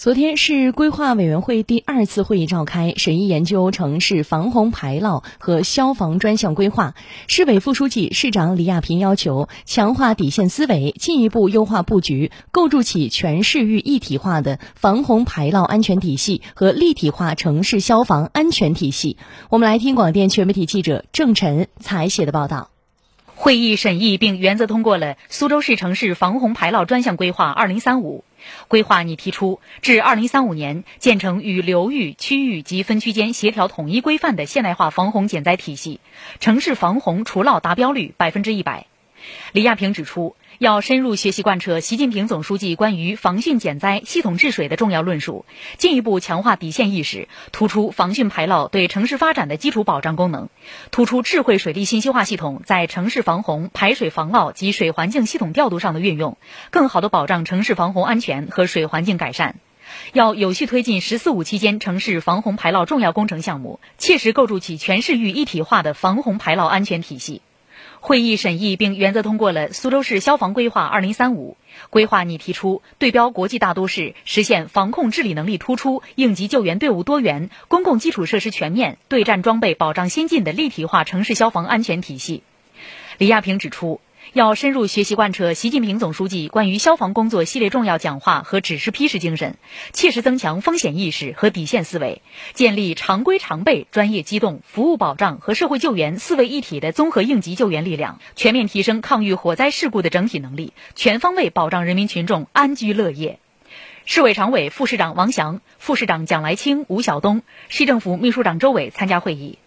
昨天是规划委员会第二次会议召开，审议研究城市防洪排涝和消防专项规划。市委副书记、市长李亚平要求强化底线思维，进一步优化布局，构筑起全市域一体化的防洪排涝安全体系和立体化城市消防安全体系。我们来听广电全媒体记者郑晨采写的报道。会议审议并原则通过了苏州市城市防洪排涝专项规划（二零三五）。规划拟提出，至二零三五年建成与流域、区域及分区间协调统一规范的现代化防洪减灾体系，城市防洪除涝达标率百分之一百。李亚平指出，要深入学习贯彻习近平总书记关于防汛减灾、系统治水的重要论述，进一步强化底线意识，突出防汛排涝对城市发展的基础保障功能，突出智慧水利信息化系统在城市防洪、排水防涝及水环境系统调度上的运用，更好地保障城市防洪安全和水环境改善。要有序推进“十四五”期间城市防洪排涝重要工程项目，切实构筑起全市域一体化的防洪排涝安全体系。会议审议并原则通过了苏州市消防规划（二零三五）。规划拟提出对标国际大都市，实现防控治理能力突出、应急救援队伍多元、公共基础设施全面、对战装备保障先进的立体化城市消防安全体系。李亚平指出。要深入学习贯彻习近平总书记关于消防工作系列重要讲话和指示批示精神，切实增强风险意识和底线思维，建立常规常备、专业机动、服务保障和社会救援四位一体的综合应急救援力量，全面提升抗御火灾事故的整体能力，全方位保障人民群众安居乐业。市委常委、副市长王翔、副市长蒋来清、吴晓东，市政府秘书长周伟参加会议。